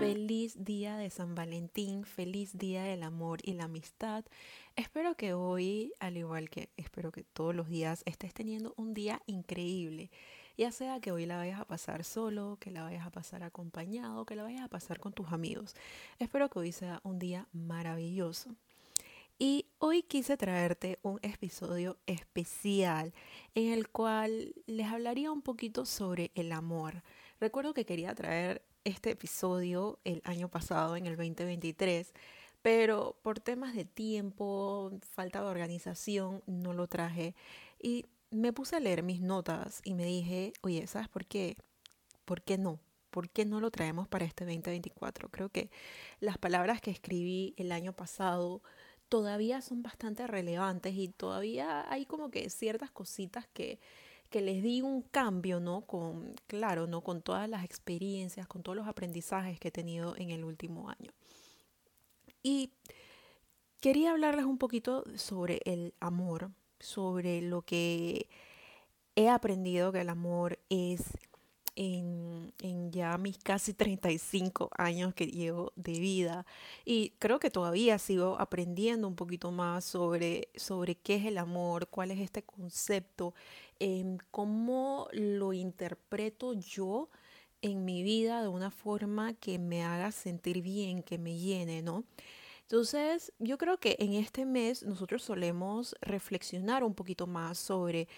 Feliz día de San Valentín, feliz día del amor y la amistad. Espero que hoy, al igual que espero que todos los días, estés teniendo un día increíble. Ya sea que hoy la vayas a pasar solo, que la vayas a pasar acompañado, que la vayas a pasar con tus amigos. Espero que hoy sea un día maravilloso. Y hoy quise traerte un episodio especial en el cual les hablaría un poquito sobre el amor. Recuerdo que quería traer este episodio el año pasado, en el 2023, pero por temas de tiempo, falta de organización, no lo traje. Y me puse a leer mis notas y me dije, oye, ¿sabes por qué? ¿Por qué no? ¿Por qué no lo traemos para este 2024? Creo que las palabras que escribí el año pasado todavía son bastante relevantes y todavía hay como que ciertas cositas que, que les di un cambio, ¿no? Con, claro, ¿no? Con todas las experiencias, con todos los aprendizajes que he tenido en el último año. Y quería hablarles un poquito sobre el amor, sobre lo que he aprendido que el amor es en, ya mis casi 35 años que llevo de vida y creo que todavía sigo aprendiendo un poquito más sobre, sobre qué es el amor, cuál es este concepto, em, cómo lo interpreto yo en mi vida de una forma que me haga sentir bien, que me llene, ¿no? Entonces, yo creo que en este mes nosotros solemos reflexionar un poquito más sobre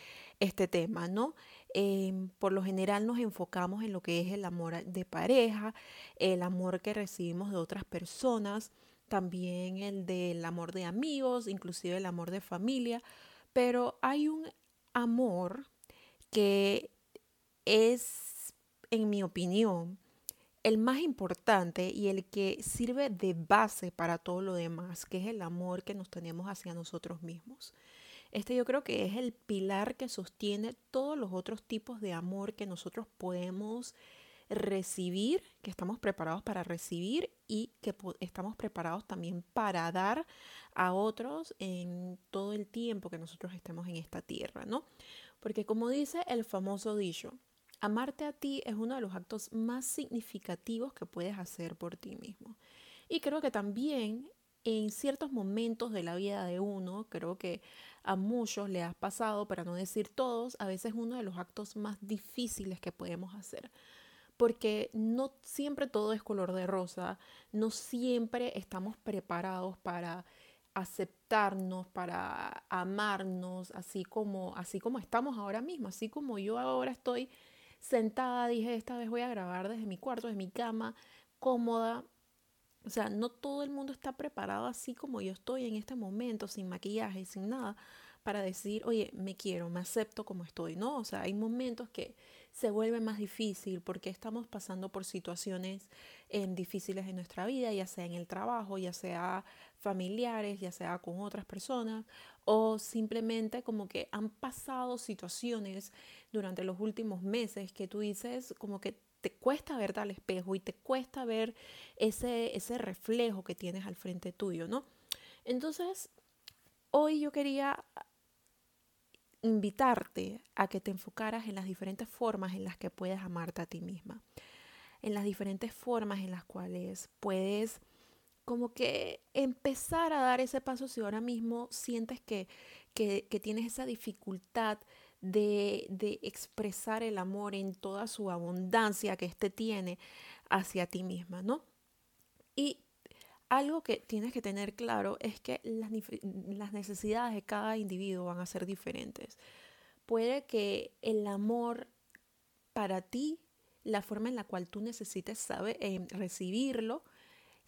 este tema, ¿no? Em, por lo general nos enfocamos en lo que es el amor de pareja, el amor que recibimos de otras personas, también el del amor de amigos, inclusive el amor de familia, pero hay un amor que es, en mi opinión, el más importante y el que sirve de base para todo lo demás, que es el amor que nos tenemos hacia nosotros mismos. Este yo creo que es el pilar que sostiene todos los otros tipos de amor que nosotros podemos recibir, que estamos preparados para recibir y que estamos preparados también para dar a otros en todo el tiempo que nosotros estemos en esta tierra, ¿no? Porque como dice el famoso dicho, amarte a ti es uno de los actos más significativos que puedes hacer por ti mismo. Y creo que también en ciertos momentos de la vida de uno, creo que a muchos le ha pasado, para no decir todos, a veces uno de los actos más difíciles que podemos hacer. Porque no siempre todo es color de rosa, no siempre estamos preparados para aceptarnos, para amarnos, así como, así como estamos ahora mismo, así como yo ahora estoy sentada, dije, esta vez voy a grabar desde mi cuarto, desde mi cama, cómoda, o sea, no todo el mundo está preparado así como yo estoy en este momento, sin maquillaje, sin nada, para decir, oye, me quiero, me acepto como estoy, ¿no? O sea, hay momentos que se vuelve más difícil porque estamos pasando por situaciones eh, difíciles en nuestra vida, ya sea en el trabajo, ya sea familiares, ya sea con otras personas, o simplemente como que han pasado situaciones durante los últimos meses que tú dices como que te cuesta verte al espejo y te cuesta ver ese, ese reflejo que tienes al frente tuyo, ¿no? Entonces, hoy yo quería invitarte a que te enfocaras en las diferentes formas en las que puedes amarte a ti misma, en las diferentes formas en las cuales puedes como que empezar a dar ese paso si ahora mismo sientes que, que, que tienes esa dificultad de, expresar el amor en toda su abundancia que éste tiene hacia ti misma, ¿no? Algo que tienes que tener claro es que las, las, necesidades de cada individuo van a ser diferentes. Puede que el amor para ti, la forma en la cual tú necesites saber, eh, recibirlo,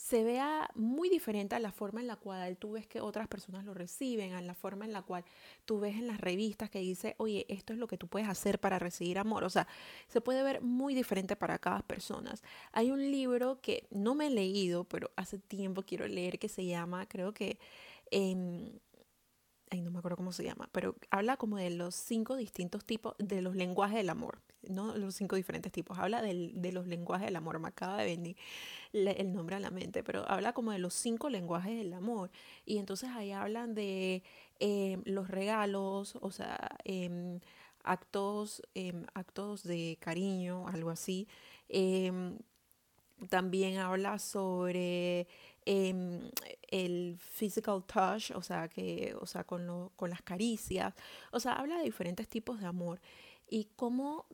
se vea muy diferente a la forma en la cual tú ves que otras personas lo reciben, a la forma en la cual tú ves en las revistas que dice, oye, esto es lo que tú puedes hacer para recibir amor. O sea, se puede ver muy diferente para cada persona. Hay un libro que no me he leído, pero hace tiempo quiero leer, que se llama, creo que... Eh, ay, no me acuerdo cómo se llama, pero habla como de los cinco distintos tipos de los lenguajes del amor, ¿no? Los cinco diferentes tipos. Habla de los lenguajes del amor. Me acaba de venir el nombre a la mente, pero habla como de los cinco lenguajes del amor. Y entonces ahí hablan de eh, los regalos, o sea, em, actos, em, actos de cariño, algo así. Em, también habla sobre em, el physical touch, o sea, que, o sea con, con las caricias. O sea, habla de diferentes tipos de amor y cómo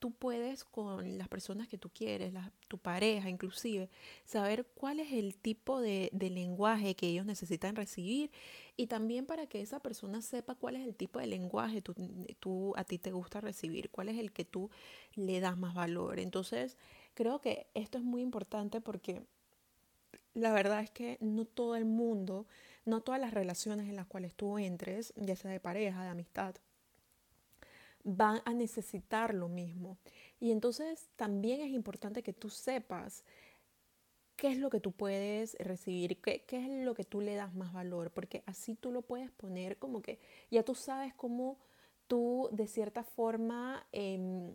tú puedes con las personas que tú quieres, tu pareja inclusive, saber cuál es el tipo de, lenguaje que ellos necesitan recibir y también para que esa persona sepa cuál es el tipo de lenguaje tú, tú a ti te gusta recibir, cuál es el que tú le das más valor. Entonces, creo que esto es muy importante porque la verdad es que no todo el mundo, no todas las relaciones en las cuales tú entres, ya sea de pareja, de amistad, van a necesitar lo mismo. Y entonces también es importante que tú sepas qué es lo que tú puedes recibir, qué, es lo que tú le das más valor, porque así tú lo puedes poner como que ya tú sabes cómo tú de cierta forma em,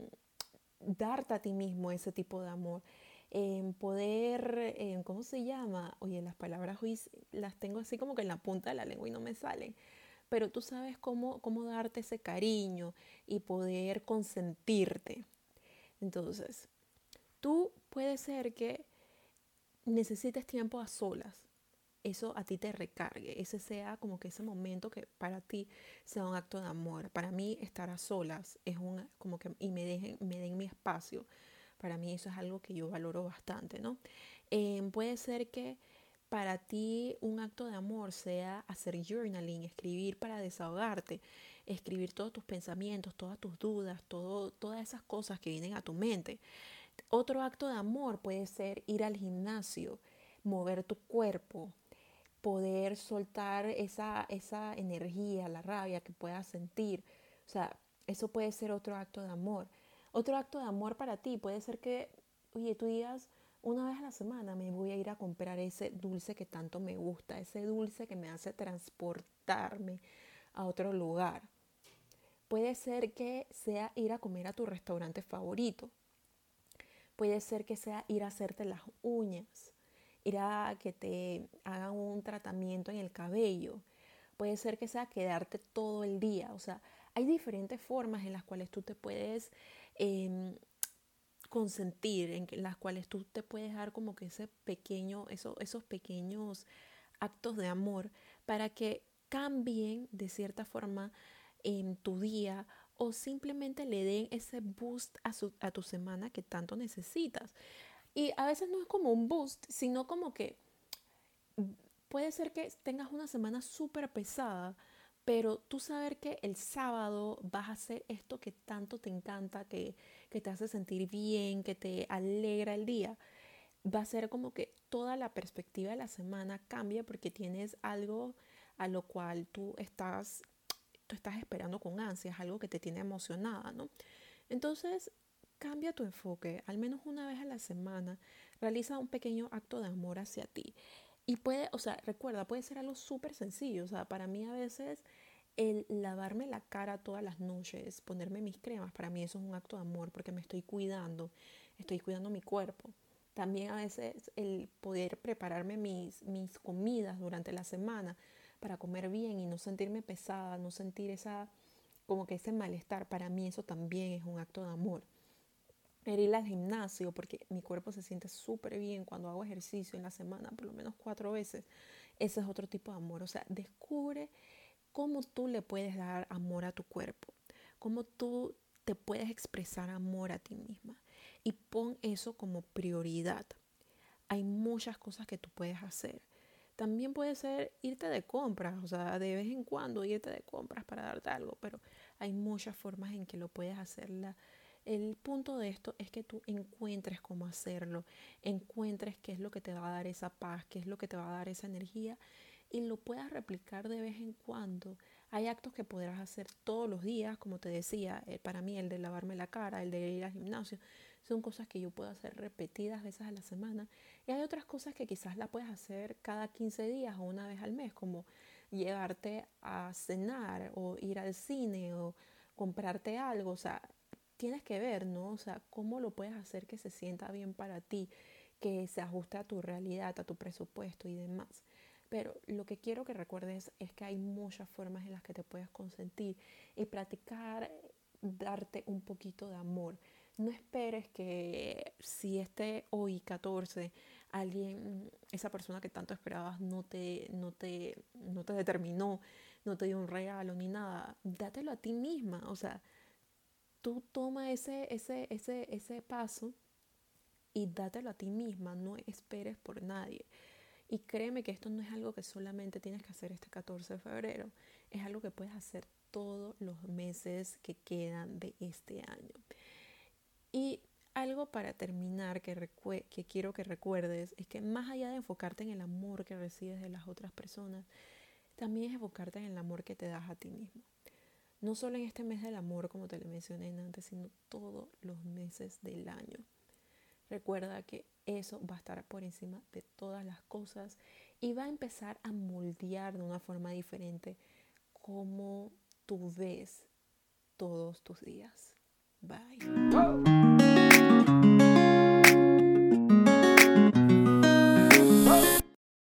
darte a ti mismo ese tipo de amor. En poder, em, ¿cómo se llama? Oye, las palabras hoy las tengo así como que en la punta de la lengua y no me salen pero tú sabes cómo, cómo darte ese cariño y poder consentirte. Entonces, tú puede ser que necesites tiempo a solas. Eso a ti te recargue, ese sea como que ese momento que para ti sea un acto de amor. Para mí estar a solas es un como que y me dejen me den mi espacio. Para mí eso es algo que yo valoro bastante, ¿no? Eh, puede ser que para ti un acto de amor sea hacer journaling, escribir para desahogarte, escribir todos tus pensamientos, todas tus dudas, todo, todas esas cosas que vienen a tu mente. Otro acto de amor puede ser ir al gimnasio, mover tu cuerpo, poder soltar esa, esa energía, la rabia que puedas sentir. O sea, eso puede ser otro acto de amor. Otro acto de amor para ti puede ser que, oye, tú digas, una vez a la semana me voy a ir a comprar ese dulce que tanto me gusta, ese dulce que me hace transportarme a otro lugar. Puede ser que sea ir a comer a tu restaurante favorito. Puede ser que sea ir a hacerte las uñas, ir a que te hagan un tratamiento en el cabello. Puede ser que sea quedarte todo el día. O sea, hay diferentes formas en las cuales tú te puedes em, consentir, en las cuales tú te puedes dar como que ese pequeño, eso, esos pequeños actos de amor para que cambien de cierta forma en tu día o simplemente le den ese boost a, a tu semana que tanto necesitas. Y a veces no es como un boost, sino como que puede ser que tengas una semana súper pesada, pero tú saber que el sábado vas a hacer esto que tanto te encanta, que, que te hace sentir bien, que te alegra el día, va a ser como que toda la perspectiva de la semana cambia porque tienes algo a lo cual tú estás, tú estás esperando con ansias, algo que te tiene emocionada, ¿no? Entonces, cambia tu enfoque, al menos una vez a la semana, realiza un pequeño acto de amor hacia ti. Y puede, o sea, recuerda, puede ser algo súper sencillo. O sea, para mí a veces el lavarme la cara todas las noches, ponerme mis cremas, para mí eso es un acto de amor porque me estoy cuidando, estoy cuidando mi cuerpo. También a veces el poder prepararme mis, mis comidas durante la semana para comer bien y no sentirme pesada, no sentir esa, como que ese malestar, para mí eso también es un acto de amor ir al gimnasio porque mi cuerpo se siente súper bien cuando hago ejercicio en la semana, por lo menos cuatro veces. Ese es otro tipo de amor. O sea, descubre cómo tú le puedes dar amor a tu cuerpo, cómo tú te puedes expresar amor a ti misma y pon eso como prioridad. Hay muchas cosas que tú puedes hacer. También puede ser irte de compras, o sea, de vez en cuando irte de compras para darte algo, pero hay muchas formas en que lo puedes hacer. El punto de esto es que tú encuentres cómo hacerlo, encuentres qué es lo que te va a dar esa paz, qué es lo que te va a dar esa energía y lo puedas replicar de vez en cuando. Hay actos que podrás hacer todos los días, como te decía, eh, para mí el de lavarme la cara, el de ir al gimnasio, son cosas que yo puedo hacer repetidas veces a la semana. Y hay otras cosas que quizás la puedes hacer cada 15 días o una vez al mes, como llevarte a cenar o ir al cine o comprarte algo. O sea, tienes que ver, ¿no? O sea, cómo lo puedes hacer que se sienta bien para ti, que se ajuste a tu realidad, a tu presupuesto y demás. Pero lo que quiero que recuerdes es que hay muchas formas en las que te puedes consentir y practicar darte un poquito de amor. No esperes que si este hoy 14 alguien, esa persona que tanto esperabas no te, no te, no te determinó, no te dio un regalo ni nada, dátelo a ti misma. O sea, tú toma ese, ese, ese, ese paso y dátelo a ti misma, no esperes por nadie. Y créeme que esto no es algo que solamente tienes que hacer este 14 de febrero, es algo que puedes hacer todos los meses que quedan de este año. Y algo para terminar que, que quiero que recuerdes es que más allá de enfocarte en el amor que recibes de las otras personas, también es enfocarte en el amor que te das a ti mismo. No solo en este mes del amor, como te lo mencioné antes, sino todos los meses del año. Recuerda que eso va a estar por encima de todas las cosas y va a empezar a moldear de una forma diferente cómo tú ves todos tus días. Bye.